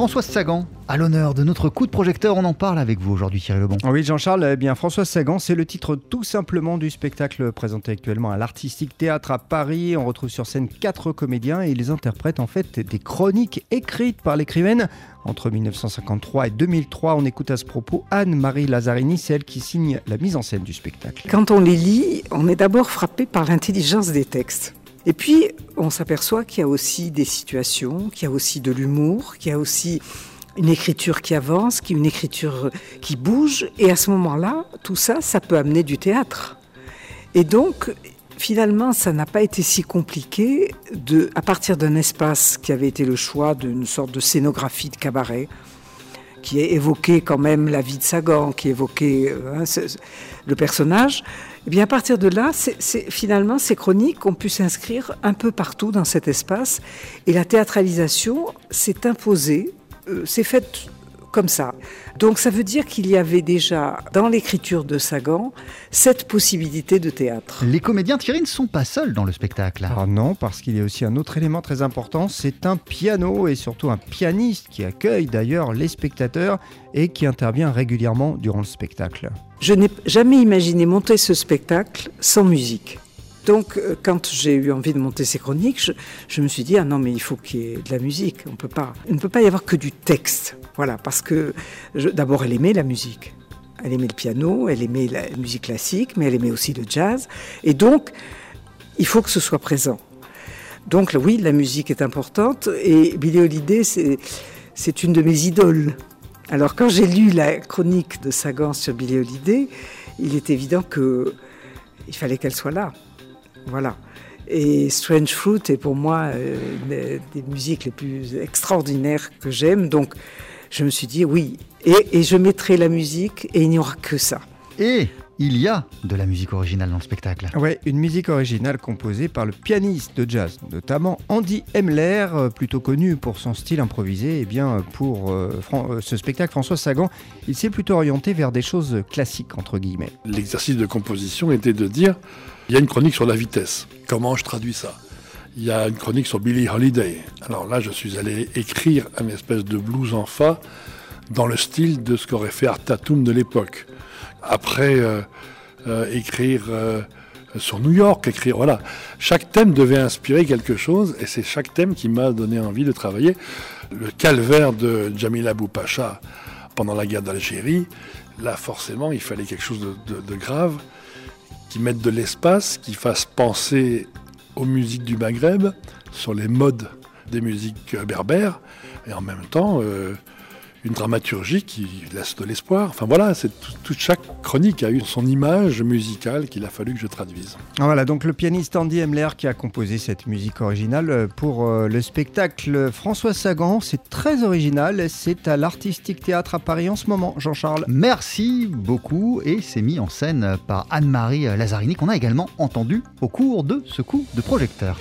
Françoise Sagan, à l'honneur de notre coup de projecteur, on en parle avec vous aujourd'hui Thierry Lebon. Oui Jean-Charles, eh bien Françoise Sagan, c'est le titre tout simplement du spectacle présenté actuellement à l'Artistique Théâtre à Paris. On retrouve sur scène quatre comédiens et ils interprètent en fait des chroniques écrites par l'écrivaine entre 1953 et 2003. On écoute à ce propos Anne-Marie Lazzarini, celle qui signe la mise en scène du spectacle. Quand on les lit, on est d'abord frappé par l'intelligence des textes. Et puis, on s'aperçoit qu'il y a aussi des situations, qu'il y a aussi de l'humour, qu'il y a aussi une écriture qui avance, une écriture qui bouge. Et à ce moment-là, tout ça, ça peut amener du théâtre. Et donc, finalement, ça n'a pas été si compliqué de, à partir d'un espace qui avait été le choix d'une sorte de scénographie de cabaret, qui évoquait quand même la vie de Sagan, qui évoquait hein, le personnage, et eh bien à partir de là, finalement ces chroniques ont pu s'inscrire un peu partout dans cet espace, et la théâtralisation s'est imposée, euh, s'est faite comme ça. Donc ça veut dire qu'il y avait déjà dans l'écriture de Sagan cette possibilité de théâtre. Les comédiens Thierry ne sont pas seuls dans le spectacle. Ah non, parce qu'il y a aussi un autre élément très important, c'est un piano et surtout un pianiste qui accueille d'ailleurs les spectateurs et qui intervient régulièrement durant le spectacle. Je n'ai jamais imaginé monter ce spectacle sans musique. Donc, euh, quand j'ai eu envie de monter ces chroniques, je, me suis dit ah non mais il faut qu'il y ait de la musique. On peut pas, il ne peut pas y avoir que du texte. Voilà, parce que d'abord elle aimait la musique, elle aimait le piano, elle aimait la musique classique, mais elle aimait aussi le jazz. Et donc, il faut que ce soit présent. Donc oui, la musique est importante et Billie Holiday c'est une de mes idoles. Alors quand j'ai lu la chronique de Sagan sur Billie Holiday, il est évident que il fallait qu'elle soit là. Voilà. Et Strange Fruit est pour moi euh, des musiques les plus extraordinaires que j'aime. Donc, je me suis dit oui. Et, je mettrai la musique et il n'y aura que ça. Et il y a de la musique originale dans le spectacle. Oui, une musique originale composée par le pianiste de jazz, notamment Andy Emler, euh, plutôt connu pour son style improvisé. Et eh bien, pour euh, ce spectacle, François Sagan, il s'est plutôt orienté vers des choses classiques, entre guillemets. L'exercice de composition était de dire il y a une chronique sur la vitesse. Comment je traduis ça? Il y a une chronique sur Billie Holiday. Alors là, je suis allé écrire un espèce de blues en fa dans le style de ce qu'aurait fait Artatum de l'époque. Après, euh, euh, écrire euh, sur New York, écrire, voilà. Chaque thème devait inspirer quelque chose, et c'est chaque thème qui m'a donné envie de travailler. Le calvaire de Jamila Boupacha pendant la guerre d'Algérie, là, forcément, il fallait quelque chose de grave qui mettent de l'espace, qui fassent penser aux musiques du Maghreb, sur les modes des musiques berbères, et en même temps euh, une dramaturgie qui laisse de l'espoir. Enfin voilà, c'est toute chaque chronique a eu son image musicale qu'il a fallu que je traduise. Ah, voilà, donc le pianiste Andy Emler qui a composé cette musique originale euh, pour euh, le spectacle François Sagan. C'est très original, c'est à l'Artistique Théâtre à Paris en ce moment, Jean-Charles. Merci beaucoup et c'est mis en scène par Anne-Marie Lazzarini qu'on a également entendu au cours de ce coup de projecteur.